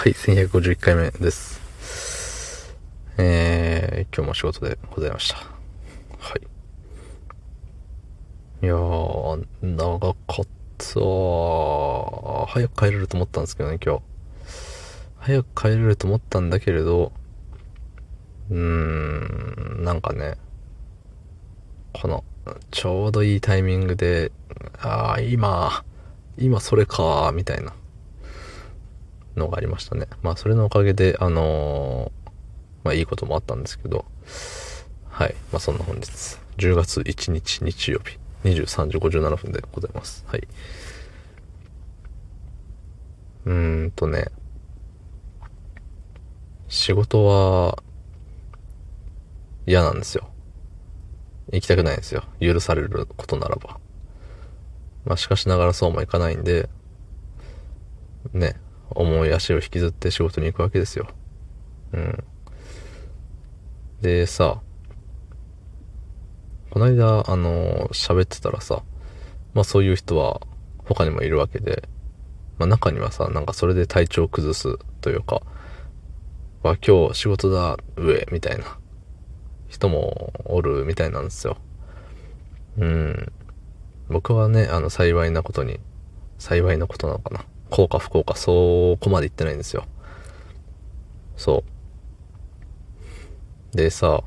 はい、1151回目です。えー、今日も仕事でございました。はい。いやー、長かった早く帰れると思ったんですけどね、今日。早く帰れると思ったんだけれど、うーん、なんかね、この、ちょうどいいタイミングで、ああ、今、今それか、みたいなのがありましたね。まあ、それのおかげで、あのー、まあ、いいこともあったんですけど、はい。まあ、そんな本日、10月1日日曜日、23時57分でございます。はい。うーんとね、仕事は嫌なんですよ。行きたくないんですよ。許されることならば。まあしかしながらそうもいかないんで、ね、重い足を引きずって仕事に行くわけですよ。うん。でさ、この間、あの、喋ってたらさ、まあそういう人は他にもいるわけで、まあ中にはさ、なんかそれで体調崩すというか、わ、今日仕事だ、上、みたいな人もおるみたいなんですよ。うん。僕はね、あの、幸いなことに、幸いなことなのかな。幸か不幸か、そこまで言ってないんですよ。そう。でさ、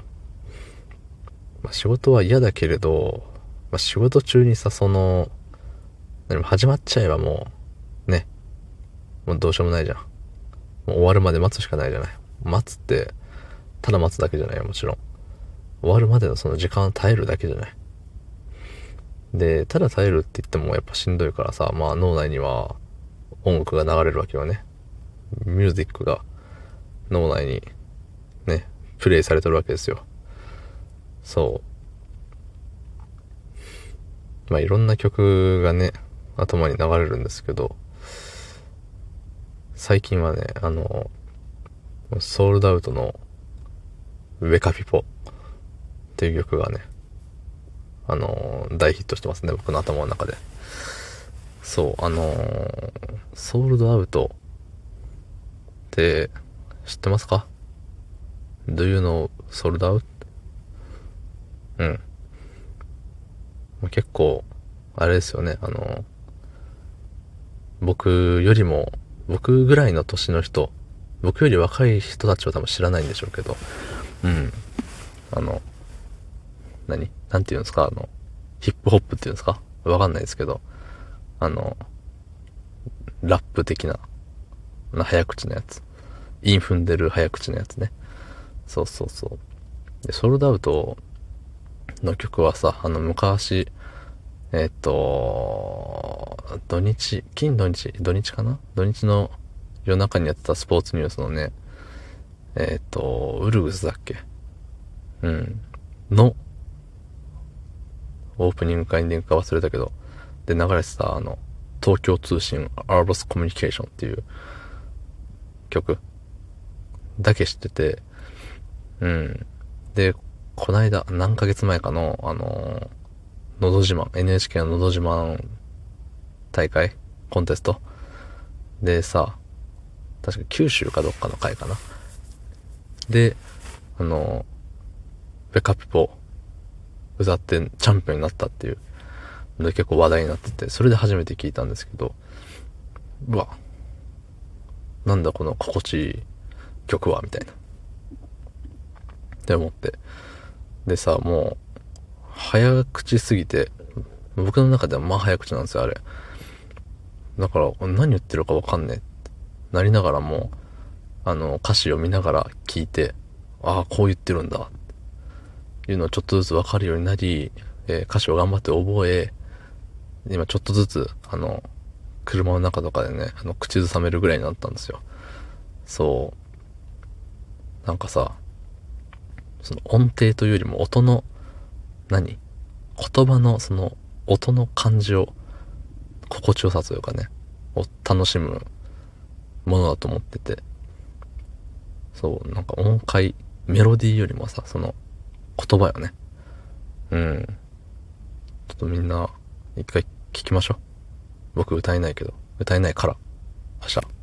まあ、仕事は嫌だけれど、まあ、仕事中にさ、その、何も始まっちゃえばもう、ね、もうどうしようもないじゃん。もう終わるまで待つしかないじゃない。待つって、ただ待つだけじゃないよ、もちろん。終わるまでのその時間を耐えるだけじゃない。で、ただ耐えるって言ってもやっぱしんどいからさ、まあ脳内には音楽が流れるわけよね。ミュージックが脳内にね、プレイされてるわけですよ。そう。まあいろんな曲がね、頭に流れるんですけど、最近はね、あの、ソールドアウトのウェカピポっていう曲がね、あの、大ヒットしてますね、僕の頭の中で。そう、あのー、ソールドアウトって知ってますか ?Do you know sold out? うん。結構、あれですよね、あのー、僕よりも、僕ぐらいの年の人、僕より若い人たちは多分知らないんでしょうけど、うん。あの、何？なんて言うんですか？あの、ヒップホップっていうんですか？わかんないですけど、あの、ラップ的な、な早口のやつ。イン踏んでる早口のやつね。そうそうそう。で、ソールドアウトの曲はさ、あの、昔、えっ、と、土日、金土日、土日かな？土日の夜中にやってたスポーツニュースのね、えっ、と、ウルグスだっけ？うん。のオープニングかエンディングか忘れたけど、で、流れてた、あの、東京通信アーバスコミュニケーションっていう曲だけ知ってて、うん。で、こないだ、何ヶ月前かの、あののど自慢、NHK ののど自慢大会コンテストでさ、確か九州かどっかの会かな。で、あの、ベカピポ歌ってチャンピオンになったっていう結構話題になってて、それで初めて聞いたんですけど、うわ、なんだこの心地いい曲は、みたいな。って思って。でさ、もう、早口すぎて、僕の中ではまあ早口なんですよ、あれ。だから、何言ってるかわかんねえってなりながらも、あの、歌詞を見ながら聞いて、ああ、こう言ってるんだっていうのをちょっとずつわかるようになり、えー、歌詞を頑張って覚え、今ちょっとずつ、あの、車の中とかでね、あの、口ずさめるぐらいになったんですよ。そう。なんかさ、その音程というよりも音の、何？言葉のその音の感じを、心地よさというかね、を楽しむものだと思ってて、そう、なんか音階、メロディーよりもさ、その言葉よね。うん。ちょっとみんな、一回聞きましょう。僕歌えないけど、歌えないから。明日。